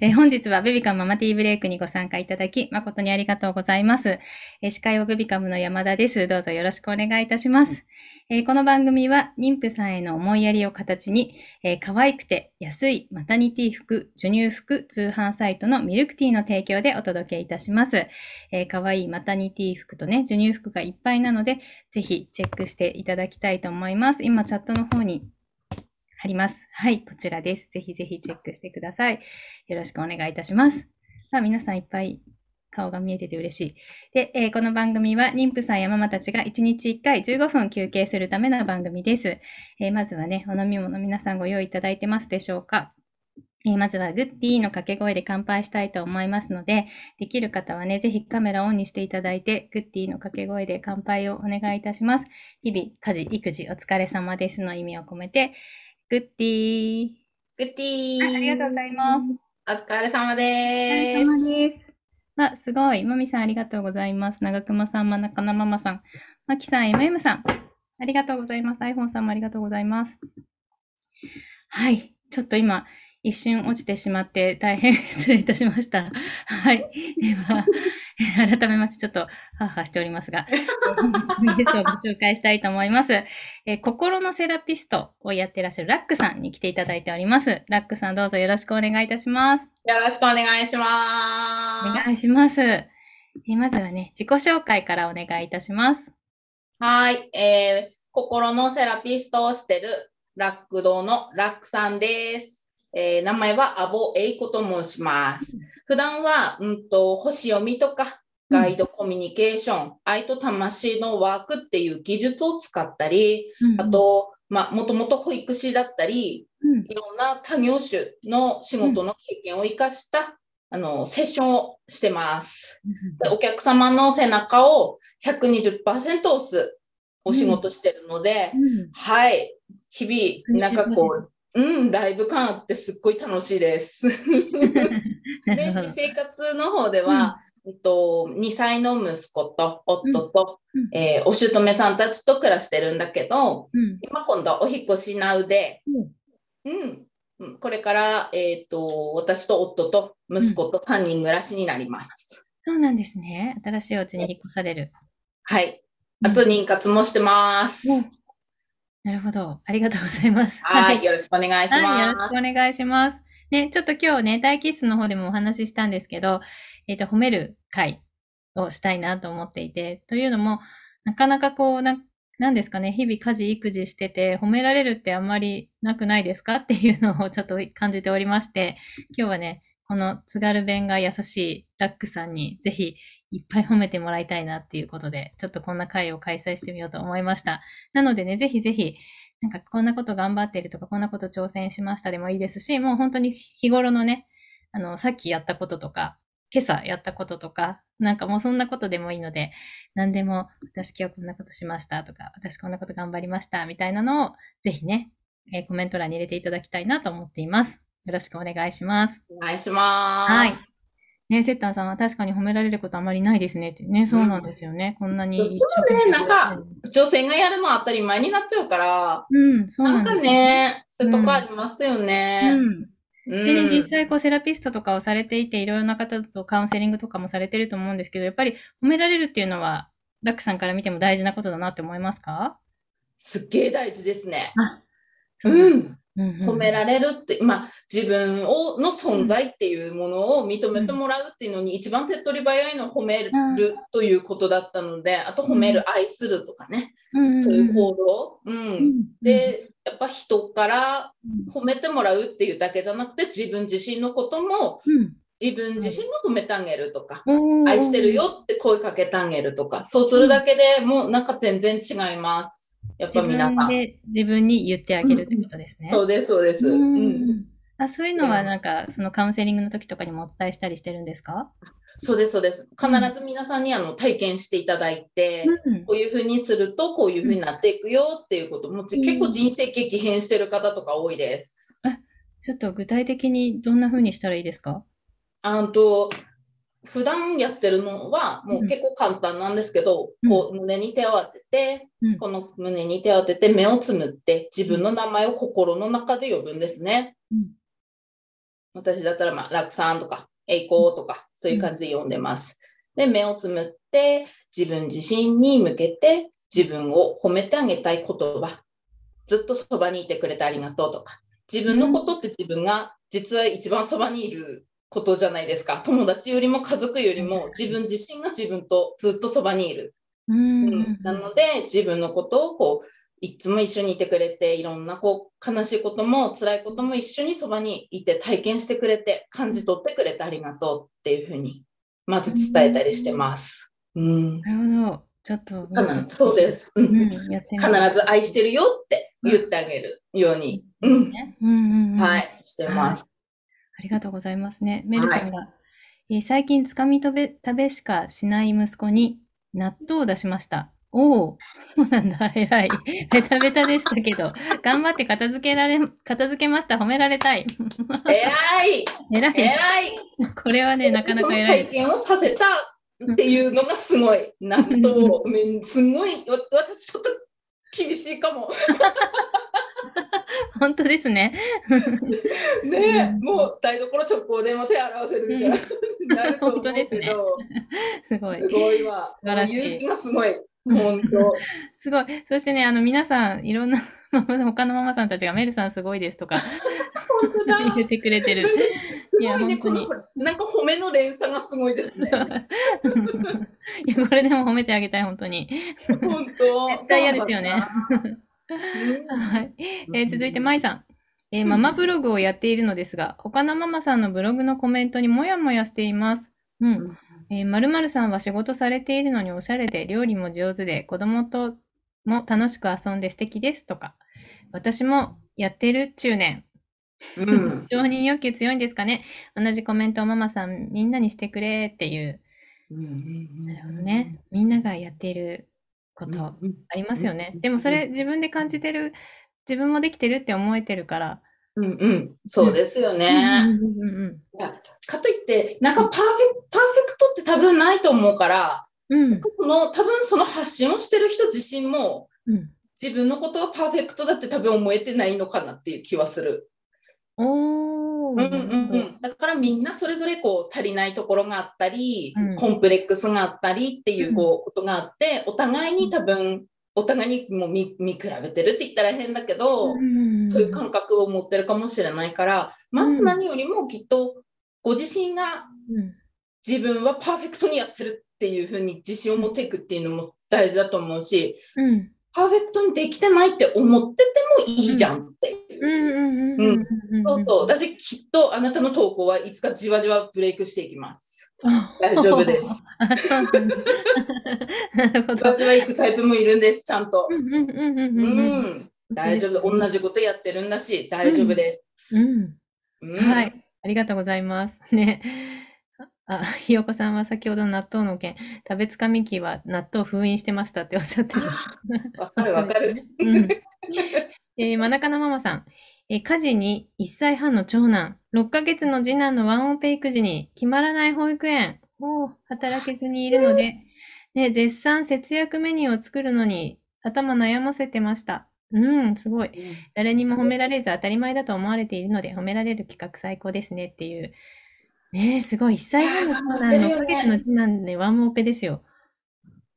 えー本日はベビカムママティーブレイクにご参加いただき、誠にありがとうございます。えー司会はベビカムの山田です。どうぞよろしくお願いいたします。えーこの番組は妊婦さんへの思いやりを形に、えー可愛くて安いマタニティ服、授乳服通販サイトのミルクティーの提供でお届けいたします。えー可愛いマタニティ服とね、授乳服がいっぱいなので、ぜひチェックしていただきたいと思います。今チャットの方に貼ります。はい、こちらです。ぜひぜひチェックしてください。よろしくお願いいたします。さあ、皆さんいっぱい顔が見えてて嬉しい。で、えーこの番組は妊婦さんやママたちが1日1回15分休憩するための番組です。えーまずはね、お飲み物皆さんご用意いただいてますでしょうかえーまずはグッディーの掛け声で乾杯したいと思いますので、できる方はね、ぜひカメラオンにしていただいて、グッディーの掛け声で乾杯をお願いいたします。日々、家事、育児、お疲れ様ですの意味を込めて、グッディー。グッティー。あありがとうございます。お疲れ様お疲でれす。様です。あ、すごい。まみさんありがとうございます。長熊さん、真中なママさん、まきさん、MM さん、ありがとうございます。iPhone さんもありがとうございます。はい。ちょっと今、一瞬落ちてしまって大変失礼いたしました。はい。では、え改めましてちょっとハーハーしておりますが、ゲストをご紹介したいと思います。えー心のセラピストをやってらっしゃるラックさんに来ていただいております。ラックさんどうぞよろしくお願いいたします。よろしくお願いしおます。願いします。えーまずはね、自己紹介からお願いいたします。はい、えー、心のセラピストをしてるラック堂のラックさんです。えー名前はアボエイコと申します。普段は、うんと、星読みとか、ガイドコミュニケーション、愛と魂のワークっていう技術を使ったり、あ、と、まあ、もともと保育士だったり、うん。いろんな多業種の仕事の経験を生かした、あのセッションをしてます。でお客様の背中を120%押すお仕事してるので、うん。はい、日々、なんかこう、うん、ライブ感あってすっごい楽しいです。で、私。生活の方では、えっと、2歳の息子と夫と、うんうんえーお姑さんたちと暮らしてるんだけど、うん今今度お引っ越しなうで、うんうん、うんこれから、えっと、私と夫と息子と3人暮らしになります。そうなんですね。新しいお家に引っ越される。はい。あとうん妊活もしてます。うんなるほど。ありがとうございます。はい。よろしくお願いしはい、よ。ろしくお願いします。ね、ちょっと今日ね、待機室の方でもお話ししたんですけど、えっ、と、褒める会をしたいなと思っていて、というのも、なかなかこう、な、なんですかね、日々家事、育児してて、褒められるってあんまりなくないですか？っていうのをちょっと感じておりまして、今日はね、この津軽弁が優しいラックさんにぜひいっぱい褒めてもらいたいなっていうことで、ちょっとこんな会を開催してみようと思いました。なのでね、ぜひぜひ、なんかこんなこと頑張ってるとか、こんなこと挑戦しましたでもいいですし、もう本当に日頃のね、あの、さっきやったこととか、今朝やったこととか、なんかもうそんなことでもいいので、何でも、私今日こんなことしましたとか、私こんなこと頑張りましたみたいなのを、ぜひね、えーコメント欄に入れていただきたいなと思っています。よろしくお願いします。お願いします。はい。ね、セッタンさんは確かに褒められることあまりないですねってね、そうなんですよね。こんなに一生懸命ねなんか女性がやるのは当たり前になっちゃうから、うん、そうなんんです。ね、そういうとこありますよね。うん。うんでね、実際こうセラピストとかをされていて、いろいろな方とカウンセリングとかもされてると思うんですけど、やっぱり褒められるっていうのは、ラックさんから見ても大事なことだなって思いますか？すっげえ大事ですね。そううん。褒められるって、まあ、自分をの存在っていうものを認めてもらうっていうのに一番手っ取り早いのは褒めるということだったので、あと褒める、愛するとかね、うん。そういう行動。う。うん。ん。で、やっぱ人からうん褒めてもらうっていうだけじゃなくて、自分自身のことも自分自身が褒めてあげるとか、うん。愛してるよって声かけてあげるとか、そうするだけでもうなんか全然違います。やっぱ自皆さん。分で自分に言ってあげるってことですね。そうです、そうです。ううんんあそういうのはなんか、そのカウンセリングの時とかにもお伝えしたりしてるんですか？そうです、そうです。必ず皆さんにあの体験していただいて、うんこういうふうにするとこういうふうになっていくよっていうことも、ちうん結構人生激変してる方とか多いです。ちょっと具体的にどんな風にしたらいいですか？あんと普段やってるのはもう結構簡単なんですけど、うんこう胸に手を当てて、うんこの胸に手を当てて目をつむって自分の名前を心の中で呼ぶんですね。うん私だったら、まあ、楽さんとか、栄光とか、そういう感じで読んでます。で、目をつむって、自分自身に向けて、自分を褒めてあげたい言葉。ずっとそばにいてくれてありがとうとか。自分のことって自分が実は一番そばにいることじゃないですか。友達よりも家族よりも自分自身が自分とずっとそばにいる。うんうんなので自分のことをこういつも一緒にいてくれていろんなこう悲しいことも辛いことも一緒にそばにいて体験してくれて感じ取ってくれてありがとうっていうふうにまず伝えたりしてます。うん、なるほど。ちょっと。かなそうです、ううんん。やってみ必ず愛してるよって言ってあげるように、うんねうんうんうん。はい、してます。ありがとうございますね。メルさんが、えー最近つかみ食べ食べしかしない息子に納豆を出しました。おお、そうなんだ、偉い。ベタベタでしたけど、頑張って片付けられ、片付けました。褒められたい。偉い 偉い。偉いこれはね、なかなか偉い。体験をさせたっていうのがすごい。納豆すごい、わ私ちょっと厳しいかも。本当ですね。ねうんもう台所直行でも手洗わせるみたいな、なると思うけど、すごいす。ごいわ。素晴らしい勇気がすごい。本当。すごい。そしてね、あの、皆さん、いろんな、他のママさんたちがメルさんすごいですとか本当だ。言ってくれてる。すいやね、こ本当の、なんか褒めの連鎖がすごいですね。いや、これでも褒めてあげたい、本当に。本当。絶対嫌ですよねうん。はい。えー続いて、まいさん。えーママブログをやっているのですが、他のママさんのブログのコメントにもやもやしています。うん。えー、〇〇さんは仕事されているのにおしゃれで、料理も上手で、子供とも楽しく遊んで素敵ですとか。私もやってるっちゅうねん。うん。承認欲求強いんですかね同じコメントをママさんみんなにしてくれっていう。なるほどね。みんながやっていることありますよね。でもそれ自分で感じてる、自分もできてるって思えてるから。うんうん。そうですようんね。かといって、なんかパーフェパーフェクトって多分ないと思うから、うん。うんその多分その発信をしてる人自身もうん。自分のことはパーフェクトだって多分思えてないのかなっていう気はする。おー。うんうんうん、だからみんなそれぞれこう足りないところがあったり、うん。コンプレックスがあったりっていううん。こうことがあって、お互いに多分お互いにもう見見比べてるって言ったら変だけど、うん。そういう感覚を持ってるかもしれないから、まず何よりもきっとご自身がうん。自分はパーフェクトにやってるっていうふうに自信を持っていくっていうのも大事だと思うし、うん。パーフェクトにできてないって思っててもいいじゃんっていう。うんうんうんうんうん。そうそう。私きっとあなたの投稿はいつかじわじわブレイクしていきます。あ大丈夫です。。私は行くタイプもいるんです、ちゃんと。大丈夫。同じことやってるんだし、大丈夫です。うん。うん。はい。ありがとうございます。ね。あ、ひよこさんは先ほどの納豆の件、食べつかみ機は納豆封印してましたっておっしゃってる。わかるわかる。うん。えー、真中のママさん。えー家事に1歳半の長男、6ヶ月の次男のワンオペ育児に決まらない保育園を働けずにいるので、ね、絶賛節約メニューを作るのに頭悩ませてました。うん、すごい。誰にも褒められず当たり前だと思われているので、褒められる企画最高ですねっていう。ねえ、すごい。1歳半の長男、6ヶ月の次男でワンオペですよ。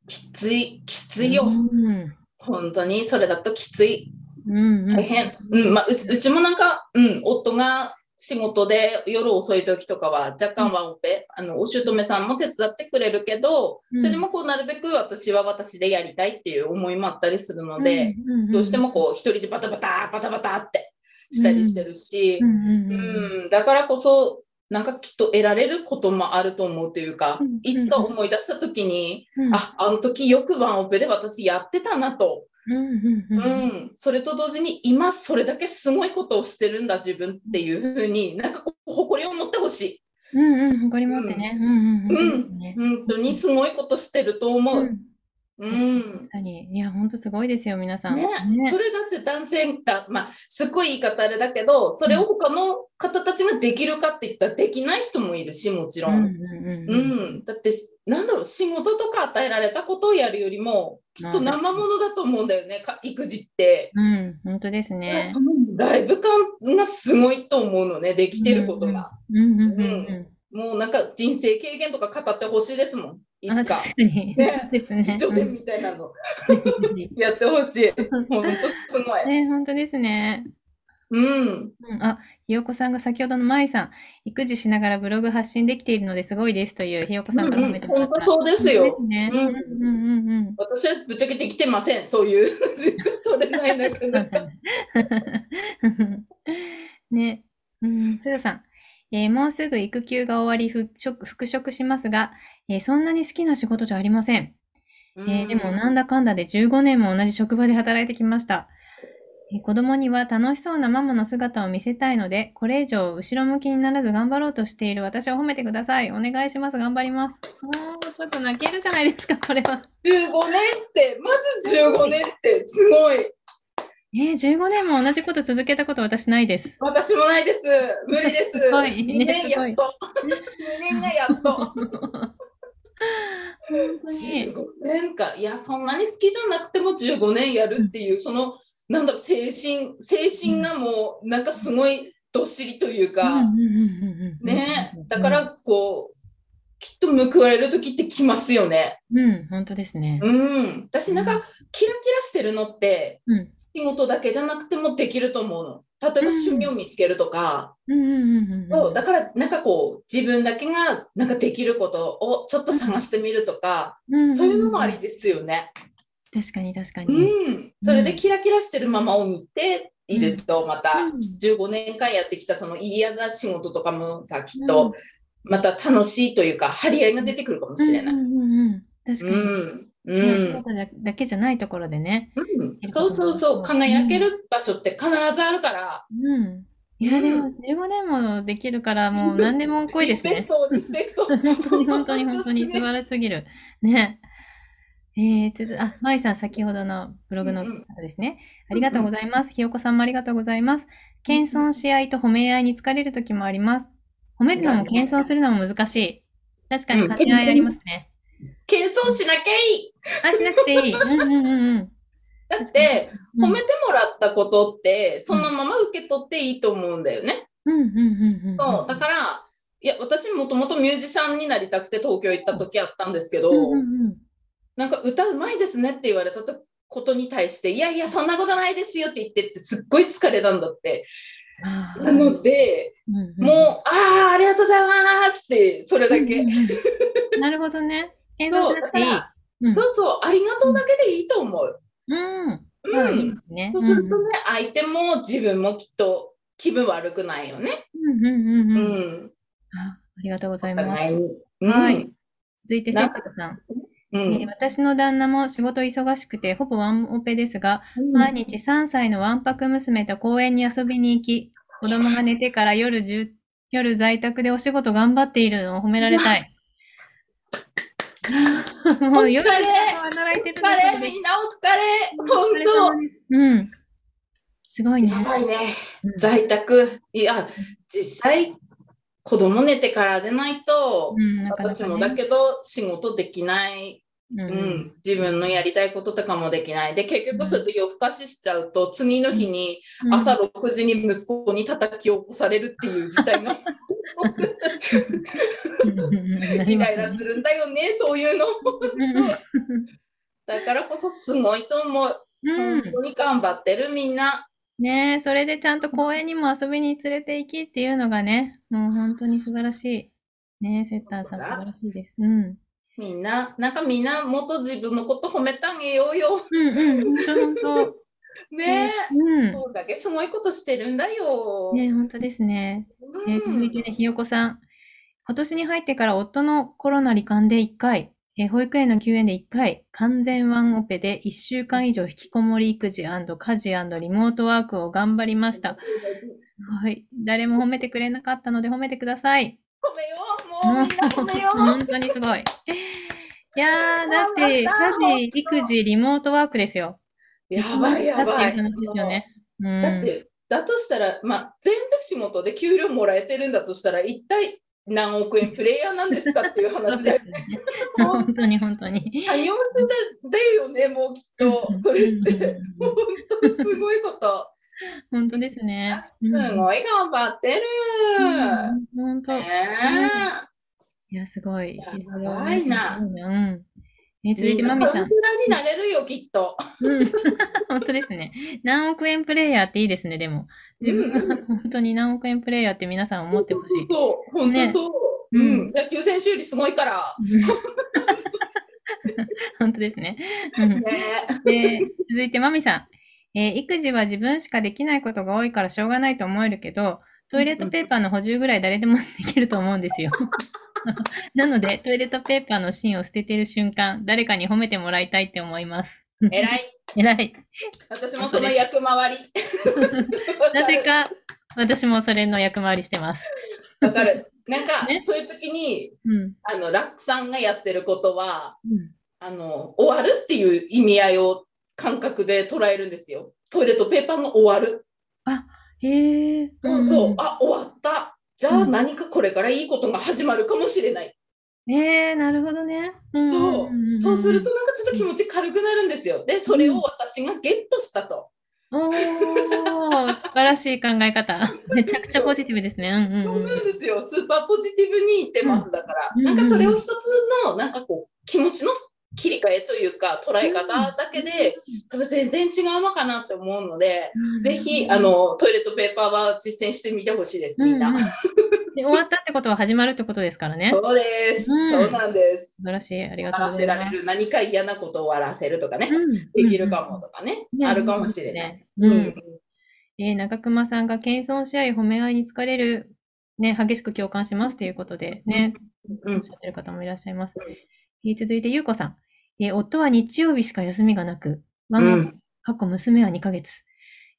きつい、きついよ。うん。本当に、それだときつい。うん、うん。大変。うん、まあ、うちうちもなんか、うん、夫が仕事で夜遅い時とかは若干ワンオペ、あの、お姑さんも手伝ってくれるけど、うんそれもこう、なるべく私は私でやりたいっていう思いもあったりするので、うん、うんどうしてもこう、一人でバタバタ、バタバタってしたりしてるしう、ん、うん、うん。うん、だからこそ、なんかきっと得られることもあると思うというかうん、いつか思い出した時に、うん、あ、あの時よくワンオペで私やってたなと。うん、うん、ううん。ん、それと同時に今それだけすごいことをしてるんだ自分っていうふうになんかこう誇りを持ってほしうん、うん、誇り持ってね。うん、うん、ううん。本当にすごいことしてると思う。うんうん確。かに。いや、ほんとすごいですよ、皆さん。ね、それだって男性だ、まあ、すっごい言い方あれだけど、それを他の方たちができるかって言ったらできない人もいるし、もちろん。うんうんううんん、だって、なんだろう、仕事とか与えられたことをやるよりも、きっと生ものだと思うんだよね、か育児って。うん。うん、本当ですね。そのライブ感がすごいと思うのね、できてることが。うんうんうんうん。もうなんか人生経験とか語ってほしいですもん、いあつか。確かに。ねですね。自助伝みたいなのうんやってほしい。ほんとすごい。ね、本当ですね。うん。うん、あ、ひよこさんが先ほどのまいさん、育児しながらブログ発信できているのですごいですというひよこさんから褒めてもらった。うんうん本当そうですよね。うんうんうんうん私はぶっちゃけできてません。そういう時間取れないなかなか。うん。ね、うん、つよさん。えーもうすぐ育休が終わり復職復職しますが、えーそんなに好きな仕事じゃありません。えーでもなんだかんだで15年も同じ職場で働いてきました。えー子供には楽しそうなママの姿を見せたいので、これ以上後ろ向きにならず頑張ろうとしている私を褒めてください。お願いします。頑張ります。もうちょっと泣けるじゃないですか、これは。15年って、まず15年ってすごい。えー、15年も同じこと続けたこと私ないです。私もないです。無理です。すごい2年やっと。2年がやっと。本当に。15年か。いや、そんなに好きじゃなくても15年やるっていう、その、なんだろう、精神、精神がもう、なんかすごいどっしりというか、ね、だか、ら、こう、きっと報われる時って来ますよね。うん、本当ですね。うん。私なんか、キラキラしてるのって、うん、仕事だけじゃなくてもできると思うの。例えば趣味を見つけるとか、うん、うん、うんうん。そうだからなんかこう自分だけがなんかできることをちょっと探してみるとか、うんそういうのもありですよね。確かに、確かうに。ん、それでキラキラしてるママを見ているとまたうん15年間やってきたその嫌な仕事とかもさきっとまた楽しいというか張り合いが出てくるかもしれない。うん、うん、うんうん。確かに。うんうん事だだけじゃないところでね。うん、そうそうそう輝ける場所って必ずあるから、うん。いや、でも15年もできるから、もう何でも濃いですねリスペク。トリスペクト本当に本当に本当に素晴らしすぎる。ね。えー、つづあ、まいさん、先ほどのブログの方ですね。ありがとうございます。ひよこさんもありがとうございます。謙遜し合いと褒め合いに疲れる時もあります。褒めるのも謙遜するのも難しい。確かに兼ね合いありますね。謙遜しなきゃいいあ、しなくていい。うんうんうんうん。だってうん褒めてもらったことって、そのまま受け取っていいと思うんだよね。うんうんうんうん。そうだから、いや、私もともとミュージシャンになりたくて東京行った時あったんですけど、うんうんうんなんか歌うまいですねって言われたことに対して、いやいや、そんなことないですよって言ってって、すっごい疲れたんだって。なので、うんうんもう、ああ、ありがとうございますって、それだけ。うんうんうんなるほどね。謙遜しなくていい。そうそうそう、ありがとうだけでいいと思う。うん。うん。ね。そうするとね、相手も自分もきっと気分悪くないよね。うんうんうんううん。ん。あありがとうございおます。はいうん続いて、セなットさん、うえーん。私の旦那も仕事忙しくて、ほぼワンオペですが、毎日3歳のわんぱく娘と公園に遊びに行き、子供が寝てから夜10夜在宅でお仕事頑張っているのを褒められたい。もう夜お疲れ働いてるお疲れ、みんなお疲れ、本うん。すごい当。ね。やばいね。うん在宅。いや、実際、子供寝てからでないと、うん、なかなかね。私もだけど仕事できない、ううん。ん、自分のやりたいこととかもできない。で、結局それで夜更かししちゃうと、次の日にうん。朝6時に息子に叩き起こされるっていう事態が イライラするんだよね、そういうの。だからこそすごいと思う。うん。本当に頑張ってるみんな。ねえ、それでちゃんと公園にも遊びに連れて行きっていうのがね、もう本当に素晴らしい。ねえ、セッターさん素晴らしいです。うん。みんな、なんかみんなもっと自分のこと褒めてあげようよ。うんうん、本当本当。ねえ。うん。そうだけすごいことしてるんだよ。ねえ、本当ですね。えー続いてね、ひよこさん。今年に入ってから夫のコロナ罹患で1回、えー保育園の休園で1回、完全ワンオペで1週間以上引きこもり育児家事リモートワークを頑張りました。はい。誰も褒めてくれなかったので褒めてください。褒めよう、もうみんな褒めよう。本当にすごい。いやー、だって、家事、育児、リモートワークですよ。やばいやばい。っていう話ですよね。うん。だって、だとしたら、まあ、全部仕事で給料もらえてるんだとしたら、一体何億円プレイヤーなんですかっていう話だよね。本当に本当に。多様性だよね、もうきっと。それって、本当にすごいこと。本当ですね。すごい頑張ってる。うん本当。ねいや、すごい。やばいなうん。ええ続いて、まみさんイン。フラになれるよ、きっと。うん。本当ですね。何億円プレイヤーっていいですね、でも。自分が本当に何億円プレイヤーって皆さん思ってほしい。そう、本当そう。ねううんん、野球選手よりすごいから。本当ですね。うんねで、続いて、まみさん。えー育児は自分しかできないことが多いからしょうがないと思えるけど、トイレットペーパーの補充ぐらい誰でもできると思うんですよ。なので、トイレットペーパーの芯を捨ててる瞬間、誰かに褒めてもらいたいって思います。偉い。偉い。私もその役回り。なぜか、私もそれの役回りしてます。わかる。なんか、ねそういう時に、うん。あの、ラックさんがやってることは、うんあの、終わるっていう意味合いを感覚で捉えるんですよ。トイレットペーパーが終わる。へえ。そうそう。んあ、終わった。じゃあうん何かこれからいいことが始まるかもしれない。えー、なるほどね。うんそんんんそうするとなんかちょっと気持ち軽くなるんですよ。で、それを私がゲットしたと。おー、素晴らしい考え方。めちゃくちゃポジティブですね。うんうんそううん。なんですよ。スーパーポジティブに言ってます。だから、うんなんかそれを一つの、なんかこう、気持ちの切り替えというか、捉え方だけで、多分全然違うのかなって思うので、ぜひ、あ、の、トイレットペーパーは実践してみてほしいです、みんな。うんうんで終わったってことは始まるってことですからね。そうです、うんそうなんです。素晴らしい。ありが終わらとうございます。せられる、何か嫌なことを終わらせるとかね、うんできるかもとかね、ねあるかもしれない。ううんん。えー中熊さんが謙遜し合い褒め合いに疲れる、ね、激しく共感しますということでね、うんおっしゃってる方もいらっしゃいます。うんえー続いて、ゆうこさん。えー夫は日曜日しか休みがなく、我が、うん過去娘は2ヶ月。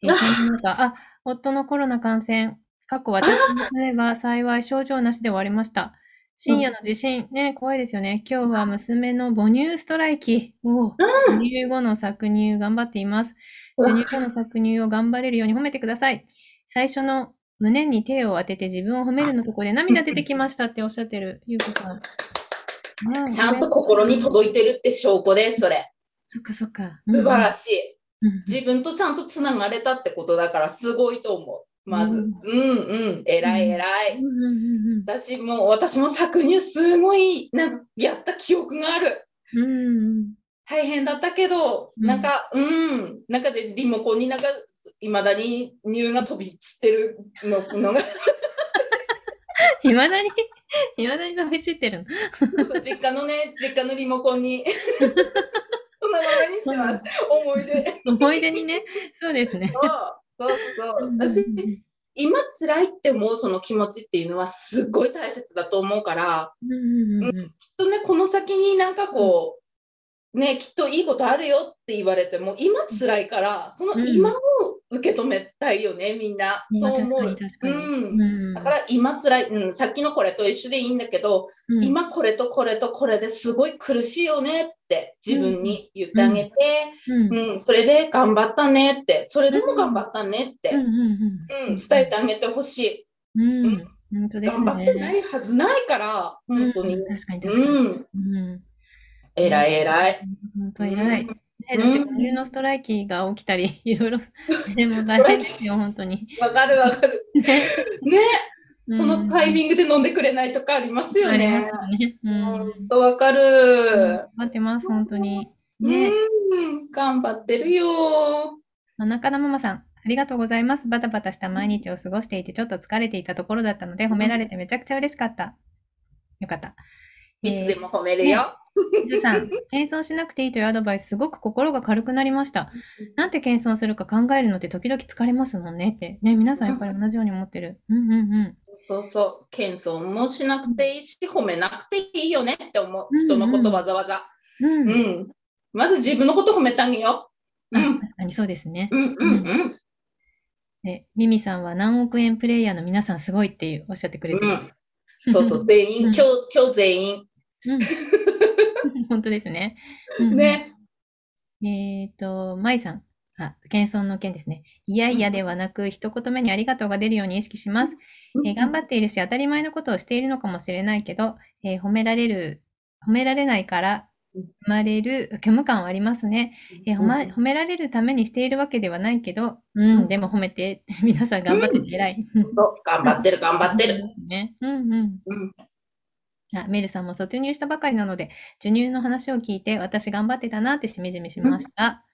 えーあそんな中、あ、夫のコロナ感染、過去私の娘は幸い症状なしで終わりました。深夜の地震、ね、怖いですよね。今日は娘の母乳ストライキ。おう授乳後の搾乳頑張っています。授乳後の搾乳を頑張れるように褒めてください。最初の胸に手を当てて自分を褒めるのところで涙出てきましたっておっしゃってる、ゆうこさん。ねちゃんと心に届いてるって証拠です、それ。そっかそっか。素晴らししい。自分とちゃんとつながれたってことだから、すごいと思う。まず。ううんんうん、偉い偉い。うんうんうん私も、私も搾乳すごい、なんかやった記憶がある。うんうん大変だったけど、うんなんか、うん、なんかでリモコンになんか、いまだに乳が飛び散ってるののが、いまだに、いまだに飛び散ってるの。そう実家のね、実家のリモコンに、そのままにしてます。思い出。思い出にね。そうですね。そうそうそう。私、今辛いって思うその気持ちっていうのはすっごい大切だと思うから、うんきっとね、この先になんかこう、ね、きっといいことあるよって言われても、今辛いから、その今を受け止めたいよね、みんな。そう思う。うんうんだから今辛い、うん、さっきのこれと一緒でいいんだけど、うん今これとこれとこれですごい苦しいよねって自分に言ってあげて、うんうんそれで頑張ったねって、それでも頑張ったねって、うん伝えてあげてほしい。うん。本当ですね。頑張ってないはずないから、本当に。うん確かにう確かに。ん、うん。偉い偉い。本当偉い。うんね、だって母乳のストライキが起きたり、いろいろ、でも大変ですよ、本当に。わかるわかる。ねね、そのタイミングで飲んでくれないとかありますよね。本当わかる。待ってます、本当に。うね。ん、頑張ってるよ。あ中田ママさん、ありがとうございます。バタバタした毎日を過ごしていて、ちょっと疲れていたところだったので、褒められてめちゃくちゃ嬉しかった。よかった。いつでも褒めるよ。ずさん、謙遜しなくていいというアドバイス、すごく心が軽くなりました。なんて謙遜するか考えるのって時々疲れますもんねって。ね、皆さんやっぱり同じように思ってる。うんうんうん。そうそう、謙遜もしなくていいし、褒めなくていいよねって思う。うん人のことわざわざ。うん。うん。まず自分のこと褒めてあげよう。うん、あ確かにそうですね。うん、うん、うん。で、ミミさんは何億円プレイヤーの皆さんすごいっていうおっしゃってくれてる。うん、そうそう、全員、うん今日、今日全員。うん。本当ですね。うんね。えっ、と、舞さん。あ、謙遜の件ですね。いやいやではなく、一言目にありがとうが出るように意識します。えー頑張っているし、当たり前のことをしているのかもしれないけど、えー褒められる、褒められないからうん生まれる虚無感はありますね。えー褒ま褒められるためにしているわけではないけど、うん、うんでも褒めて、皆さん頑張ってて偉い。そう頑張ってる、頑張ってる。ね。うんうん。うん。あメルさんも卒乳したばかりなので、授乳の話を聞いて、私頑張ってたなってしみじみしました。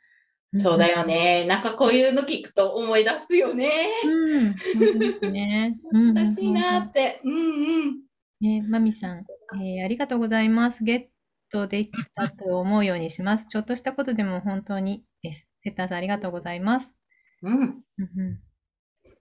そうだよね。なんかこういうの聞くと思い出すよね。うん。本当ですね。うん楽しいなって。うんうん。ね、マミさん、えーありがとうございます。ゲットできたと思うようにします。ちょっとしたことでも本当にです。セッターさん、ありがとうございます。うん。うんう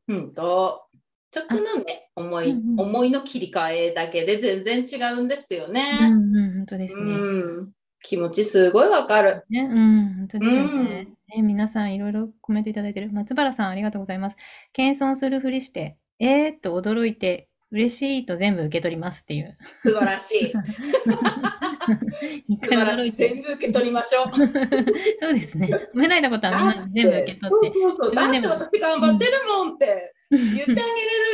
うんと、ちょっとのね、思い、うんうん思いの切り替えだけで全然違うんですよん、ね。うんうん、本当ですね。うん。気持ちすごいわかる。ね、うん、本当ですよね。ね、皆さんいろいろコメントいただいてる。松原さん、ありがとうございます。謙遜するふりして、えーっと驚いて、嬉しいと全部受け取りますっていう。素晴らしい。一素晴らしい。全部受け取りましょう。そうですね。褒められたことはみんなに全部受け取って。そうそう。だって私頑張ってるもんって言ってあげれ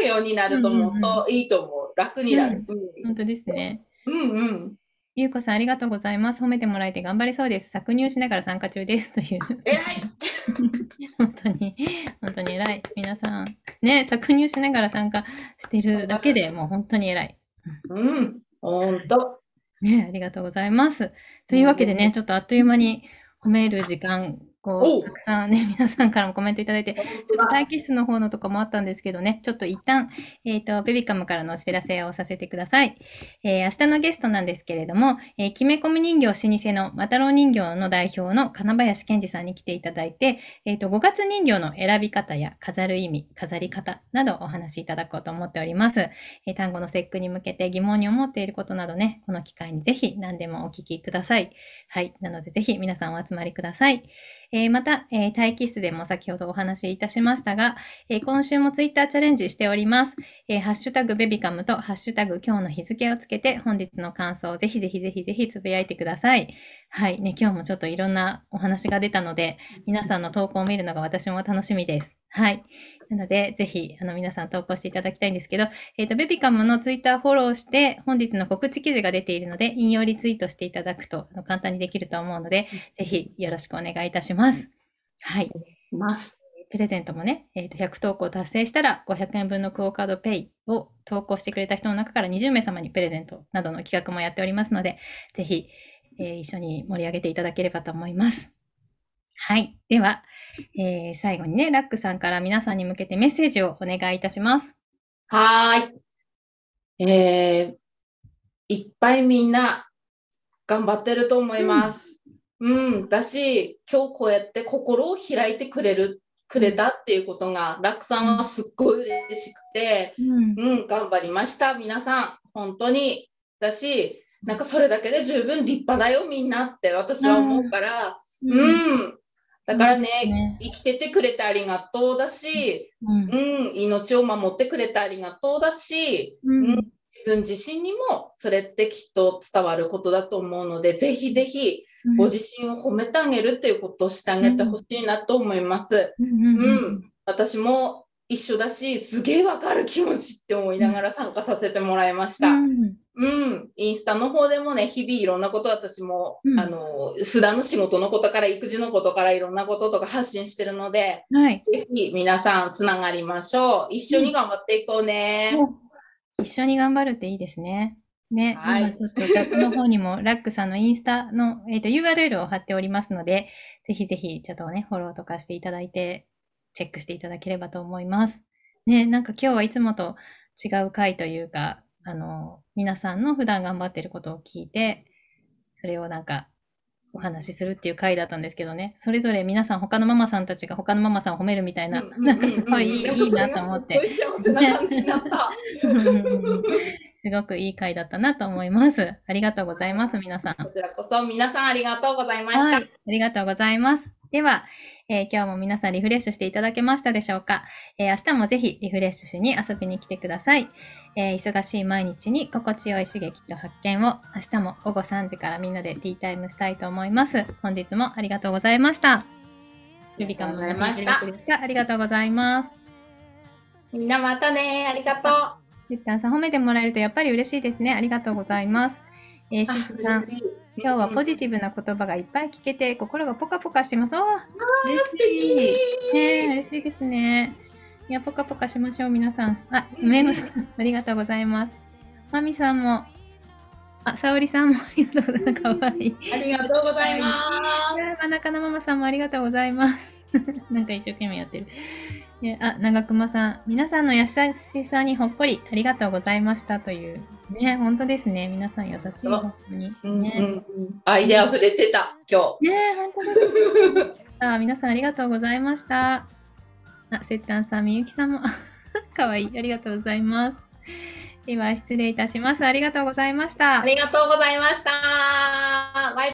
るようになると思ううんうんといいと思う。楽になる。本当ですね。うんうんうん。ゆうこさん、ありがとうございます。褒めてもらえて頑張れそうです。搾乳しながら参加中です。という。偉い 本当に、本当に偉い。皆さん。ね、搾乳しながら参加してるだけでもう本当に偉い。うん。ほんと。ね、ありがとうございます。というわけでね、うんちょっとあっという間に褒める時間、こう、たくさんね、皆さんからもコメントいただいて、ちょっと待機室の方のとかもあったんですけどね、ちょっと一旦、えっ、と、ベビカムからのお知らせをさせてください。えー明日のゲストなんですけれども、えー、きめこみ人形老舗のマタロウ人形の代表の金林健二さんに来ていただいて、えっ、と、5月人形の選び方や飾る意味、飾り方などお話しいただこうと思っております。えー単語の節句に向けて疑問に思っていることなどね、この機会にぜひ何でもお聞きください。はい。なのでぜひ皆さんお集まりください。えーまた、えー待機室でも先ほどお話しいたしましたが、えー今週も Twitter チャレンジしております。えハッシュタグベビカムとハッシュタグ今日の日付をつけて本日の感想をぜひぜひぜひぜひつぶやいてください。はい。ね、今日もちょっといろんなお話が出たので、皆さんの投稿を見るのが私も楽しみです。はい。なので、ぜひ、あの、皆さん投稿していただきたいんですけど、えっ、と、ベビカムのツイッターフォローして、本日の告知記事が出ているので、引用リツイートしていただくと、あの簡単にできると思うので、ぜひよろしくお願いいたします。はい。ます。プレゼントもね、えっ、と、100投稿達成したら、500円分のクオカードペイを投稿してくれた人の中から20名様にプレゼントなどの企画もやっておりますので、ぜひ、えー一緒に盛り上げていただければと思います。はい。では、えー最後にね、ラックさんから皆さんに向けてメッセージをお願いいたします。はーい。えー、いっぱいみんな頑張ってると思います。うん、だし、今日こうやって心を開いてくれる、くれたっていうことが、ラックさんはすっごい嬉しくて、うん。うん、頑張りました、皆さん。本当に。だし、なんかそれだけで十分立派だよ、みんなって私は思うから、うん。だからね、ね生きててくれてありがとうだし、うん。うん、命を守ってくれてありがとうだし、うん。自分自身にもそれってきっと伝わることだと思うので、ぜひぜひご自身を褒めてあげるっていうことをしてあげてほしいなと思います。うん。うん、私も一緒だし、すげえわかる気持ちって思いながら参加させてもらいました。うんうん、インスタの方でもね、日々いろんなこと私も、うんあの、普段の仕事のことから育児のことからいろんなこととか発信してるので、はい。ぜひ皆さんつながりましょう。一緒に頑張っていこうね。一緒に頑張るっていいですね。ね、はい今ちょっとチャットの方にもラックさんのインスタの、えー、と URL を貼っておりますので、ぜひぜひちょっとね、フォローとかしていただいて、チェックしていただければと思います。ね、なんか今日はいつもと違う回というか、あの、皆さんの普段頑張ってることを聞いて、それをなんかお話しするっていう回だったんですけどね、それぞれ皆さん他のママさんたちが他のママさんを褒めるみたいな、なんかすごいいい,、なと思って。すごくいい回だったなと思います。ありがとうございます、皆さん。こちらこそ皆さんありがとうございました。はい、ありがとうございます。では、えー今日も皆さんリフレッシュしていただけましたでしょうか、えー明日もぜひリフレッシュしに遊びに来てください。えー忙しい毎日に心地よい刺激と発見を明日も午後3時からみんなでティータイムしたいと思います。本日もありがとうございました。ベビカムのありがとうございますかありがとうございます。みんなまたね。ありがとう。てったんさん褒めてもらえるとやっぱり嬉しいですね。ありがとうございます。えー、しずさん、今日はポジテティブな言葉がいっぱい聞けて心がポカポカしてます。おー嬉素敵ねえ、嬉しいですね。いや、ポカポカしましょう、皆さん。あ、うんメムさん、ありがとうございます。マミさんも、あ、沙織さんもありがとうございます。かわいい。ありがとうございます。真中のママさんもありがとうございます。なんか一生懸命やってる。いやあ、長熊さん、皆さんの優しさにほっこりありがとうございましたという。ね、本当ですね。皆さん優しい。本当に。うんうんね、うん。愛で溢れてた、今日。ね本当です。あ、皆さんありがとうございました。あ、せったんさん、みゆきさんも、かわいい。ありがとうございます。では、失礼いたします。ありがとうございましたあ。りがとうございました。